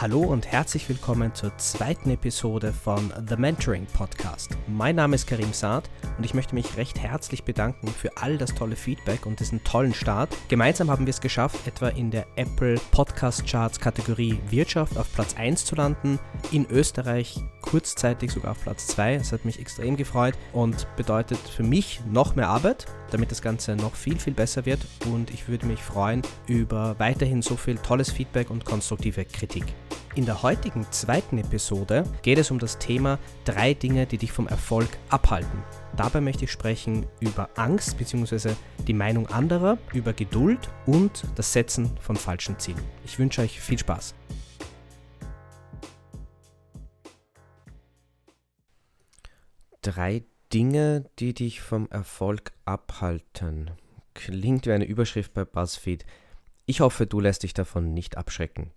Hallo und herzlich willkommen zur zweiten Episode von The Mentoring Podcast. Mein Name ist Karim Saad und ich möchte mich recht herzlich bedanken für all das tolle Feedback und diesen tollen Start. Gemeinsam haben wir es geschafft, etwa in der Apple Podcast Charts Kategorie Wirtschaft auf Platz 1 zu landen, in Österreich kurzzeitig sogar auf Platz 2. Das hat mich extrem gefreut und bedeutet für mich noch mehr Arbeit, damit das Ganze noch viel, viel besser wird und ich würde mich freuen über weiterhin so viel tolles Feedback und konstruktive Kritik. In der heutigen zweiten Episode geht es um das Thema drei Dinge, die dich vom Erfolg abhalten. Dabei möchte ich sprechen über Angst bzw. die Meinung anderer, über Geduld und das Setzen von falschen Zielen. Ich wünsche euch viel Spaß. Drei Dinge, die dich vom Erfolg abhalten. Klingt wie eine Überschrift bei BuzzFeed. Ich hoffe, du lässt dich davon nicht abschrecken.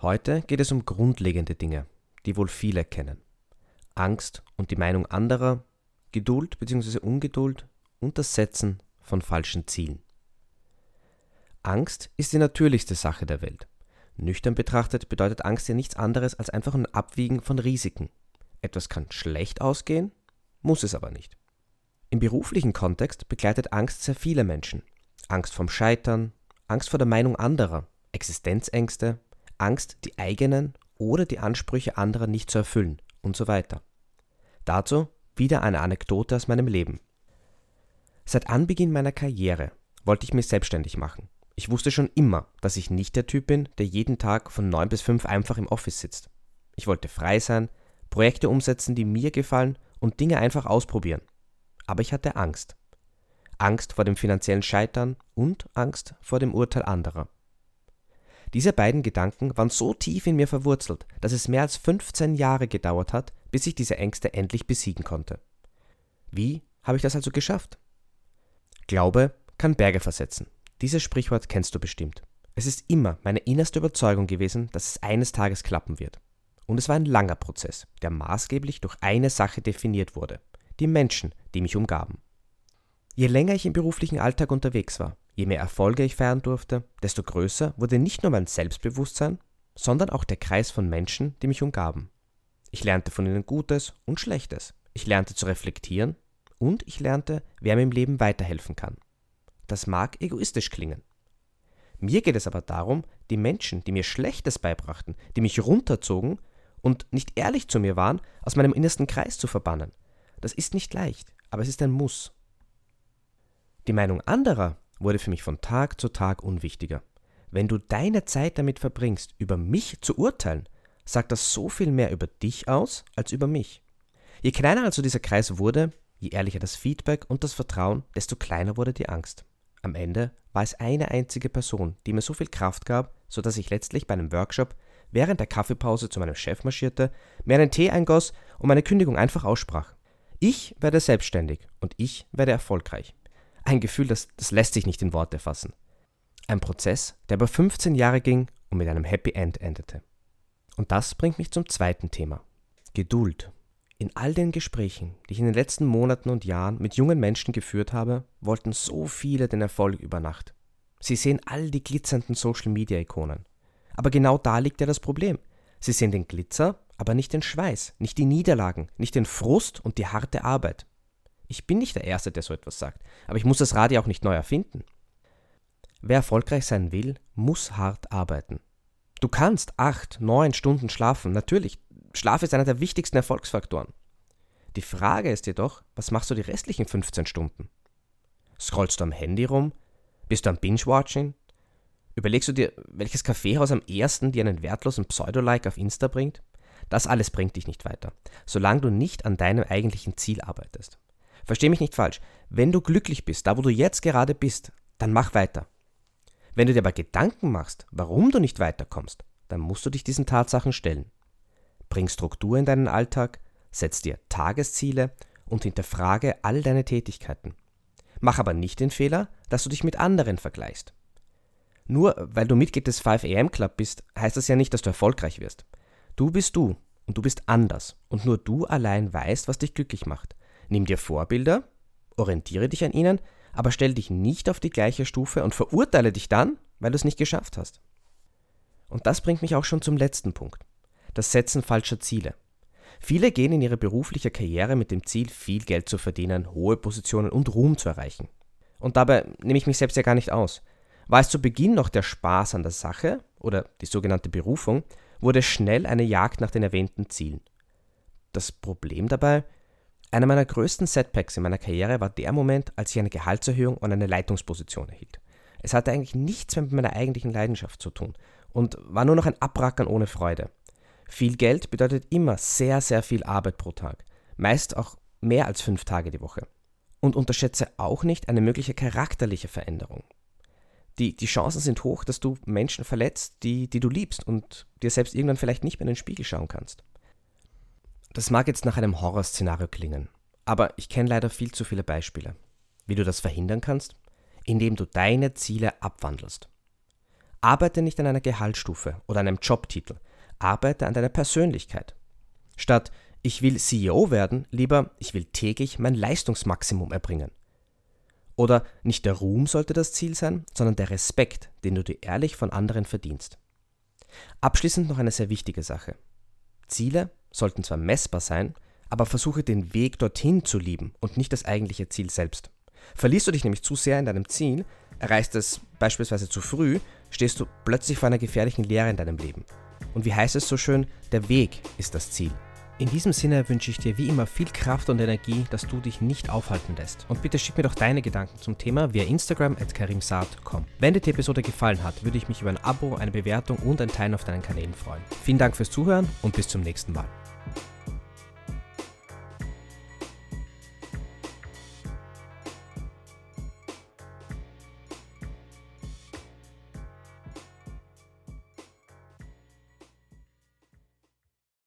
Heute geht es um grundlegende Dinge, die wohl viele kennen. Angst und die Meinung anderer, Geduld bzw. Ungeduld und das Setzen von falschen Zielen. Angst ist die natürlichste Sache der Welt. Nüchtern betrachtet bedeutet Angst ja nichts anderes als einfach ein Abwiegen von Risiken. Etwas kann schlecht ausgehen, muss es aber nicht. Im beruflichen Kontext begleitet Angst sehr viele Menschen. Angst vom Scheitern, Angst vor der Meinung anderer, Existenzängste, Angst, die eigenen oder die Ansprüche anderer nicht zu erfüllen und so weiter. Dazu wieder eine Anekdote aus meinem Leben. Seit Anbeginn meiner Karriere wollte ich mich selbstständig machen. Ich wusste schon immer, dass ich nicht der Typ bin, der jeden Tag von 9 bis 5 einfach im Office sitzt. Ich wollte frei sein, Projekte umsetzen, die mir gefallen und Dinge einfach ausprobieren. Aber ich hatte Angst. Angst vor dem finanziellen Scheitern und Angst vor dem Urteil anderer. Diese beiden Gedanken waren so tief in mir verwurzelt, dass es mehr als 15 Jahre gedauert hat, bis ich diese Ängste endlich besiegen konnte. Wie habe ich das also geschafft? Glaube kann Berge versetzen. Dieses Sprichwort kennst du bestimmt. Es ist immer meine innerste Überzeugung gewesen, dass es eines Tages klappen wird. Und es war ein langer Prozess, der maßgeblich durch eine Sache definiert wurde, die Menschen, die mich umgaben. Je länger ich im beruflichen Alltag unterwegs war, Je mehr Erfolge ich feiern durfte, desto größer wurde nicht nur mein Selbstbewusstsein, sondern auch der Kreis von Menschen, die mich umgaben. Ich lernte von ihnen Gutes und Schlechtes. Ich lernte zu reflektieren und ich lernte, wer mir im Leben weiterhelfen kann. Das mag egoistisch klingen. Mir geht es aber darum, die Menschen, die mir Schlechtes beibrachten, die mich runterzogen und nicht ehrlich zu mir waren, aus meinem innersten Kreis zu verbannen. Das ist nicht leicht, aber es ist ein Muss. Die Meinung anderer wurde für mich von Tag zu Tag unwichtiger. Wenn du deine Zeit damit verbringst, über mich zu urteilen, sagt das so viel mehr über dich aus als über mich. Je kleiner also dieser Kreis wurde, je ehrlicher das Feedback und das Vertrauen, desto kleiner wurde die Angst. Am Ende war es eine einzige Person, die mir so viel Kraft gab, so dass ich letztlich bei einem Workshop während der Kaffeepause zu meinem Chef marschierte, mir einen Tee eingoss und meine Kündigung einfach aussprach. Ich werde selbstständig und ich werde erfolgreich. Ein Gefühl, das, das lässt sich nicht in Worte fassen. Ein Prozess, der über 15 Jahre ging und mit einem Happy End endete. Und das bringt mich zum zweiten Thema. Geduld. In all den Gesprächen, die ich in den letzten Monaten und Jahren mit jungen Menschen geführt habe, wollten so viele den Erfolg über Nacht. Sie sehen all die glitzernden Social-Media-Ikonen. Aber genau da liegt ja das Problem. Sie sehen den Glitzer, aber nicht den Schweiß, nicht die Niederlagen, nicht den Frust und die harte Arbeit. Ich bin nicht der Erste, der so etwas sagt, aber ich muss das Rad ja auch nicht neu erfinden. Wer erfolgreich sein will, muss hart arbeiten. Du kannst acht, neun Stunden schlafen, natürlich. Schlaf ist einer der wichtigsten Erfolgsfaktoren. Die Frage ist jedoch, was machst du die restlichen 15 Stunden? Scrollst du am Handy rum? Bist du am Binge-Watching? Überlegst du dir, welches Kaffeehaus am ersten dir einen wertlosen Pseudo-Like auf Insta bringt? Das alles bringt dich nicht weiter, solange du nicht an deinem eigentlichen Ziel arbeitest. Versteh mich nicht falsch. Wenn du glücklich bist, da wo du jetzt gerade bist, dann mach weiter. Wenn du dir aber Gedanken machst, warum du nicht weiterkommst, dann musst du dich diesen Tatsachen stellen. Bring Struktur in deinen Alltag, setz dir Tagesziele und hinterfrage all deine Tätigkeiten. Mach aber nicht den Fehler, dass du dich mit anderen vergleichst. Nur weil du Mitglied des 5am Club bist, heißt das ja nicht, dass du erfolgreich wirst. Du bist du und du bist anders und nur du allein weißt, was dich glücklich macht. Nimm dir Vorbilder, orientiere dich an ihnen, aber stell dich nicht auf die gleiche Stufe und verurteile dich dann, weil du es nicht geschafft hast. Und das bringt mich auch schon zum letzten Punkt. Das Setzen falscher Ziele. Viele gehen in ihre berufliche Karriere mit dem Ziel, viel Geld zu verdienen, hohe Positionen und Ruhm zu erreichen. Und dabei nehme ich mich selbst ja gar nicht aus. War es zu Beginn noch der Spaß an der Sache oder die sogenannte Berufung, wurde schnell eine Jagd nach den erwähnten Zielen. Das Problem dabei? Einer meiner größten Setbacks in meiner Karriere war der Moment, als ich eine Gehaltserhöhung und eine Leitungsposition erhielt. Es hatte eigentlich nichts mehr mit meiner eigentlichen Leidenschaft zu tun und war nur noch ein Abrackern ohne Freude. Viel Geld bedeutet immer sehr, sehr viel Arbeit pro Tag, meist auch mehr als fünf Tage die Woche. Und unterschätze auch nicht eine mögliche charakterliche Veränderung. Die, die Chancen sind hoch, dass du Menschen verletzt, die, die du liebst und dir selbst irgendwann vielleicht nicht mehr in den Spiegel schauen kannst. Das mag jetzt nach einem Horrorszenario klingen, aber ich kenne leider viel zu viele Beispiele. Wie du das verhindern kannst? Indem du deine Ziele abwandelst. Arbeite nicht an einer Gehaltsstufe oder einem Jobtitel, arbeite an deiner Persönlichkeit. Statt ich will CEO werden, lieber ich will täglich mein Leistungsmaximum erbringen. Oder nicht der Ruhm sollte das Ziel sein, sondern der Respekt, den du dir ehrlich von anderen verdienst. Abschließend noch eine sehr wichtige Sache. Ziele sollten zwar messbar sein, aber versuche den Weg dorthin zu lieben und nicht das eigentliche Ziel selbst. Verlierst du dich nämlich zu sehr in deinem Ziel, erreichst es beispielsweise zu früh, stehst du plötzlich vor einer gefährlichen Leere in deinem Leben. Und wie heißt es so schön, der Weg ist das Ziel. In diesem Sinne wünsche ich dir wie immer viel Kraft und Energie, dass du dich nicht aufhalten lässt. Und bitte schick mir doch deine Gedanken zum Thema via Instagram at karimsaad.com. Wenn dir die Episode gefallen hat, würde ich mich über ein Abo, eine Bewertung und ein Teilen auf deinen Kanälen freuen. Vielen Dank fürs Zuhören und bis zum nächsten Mal.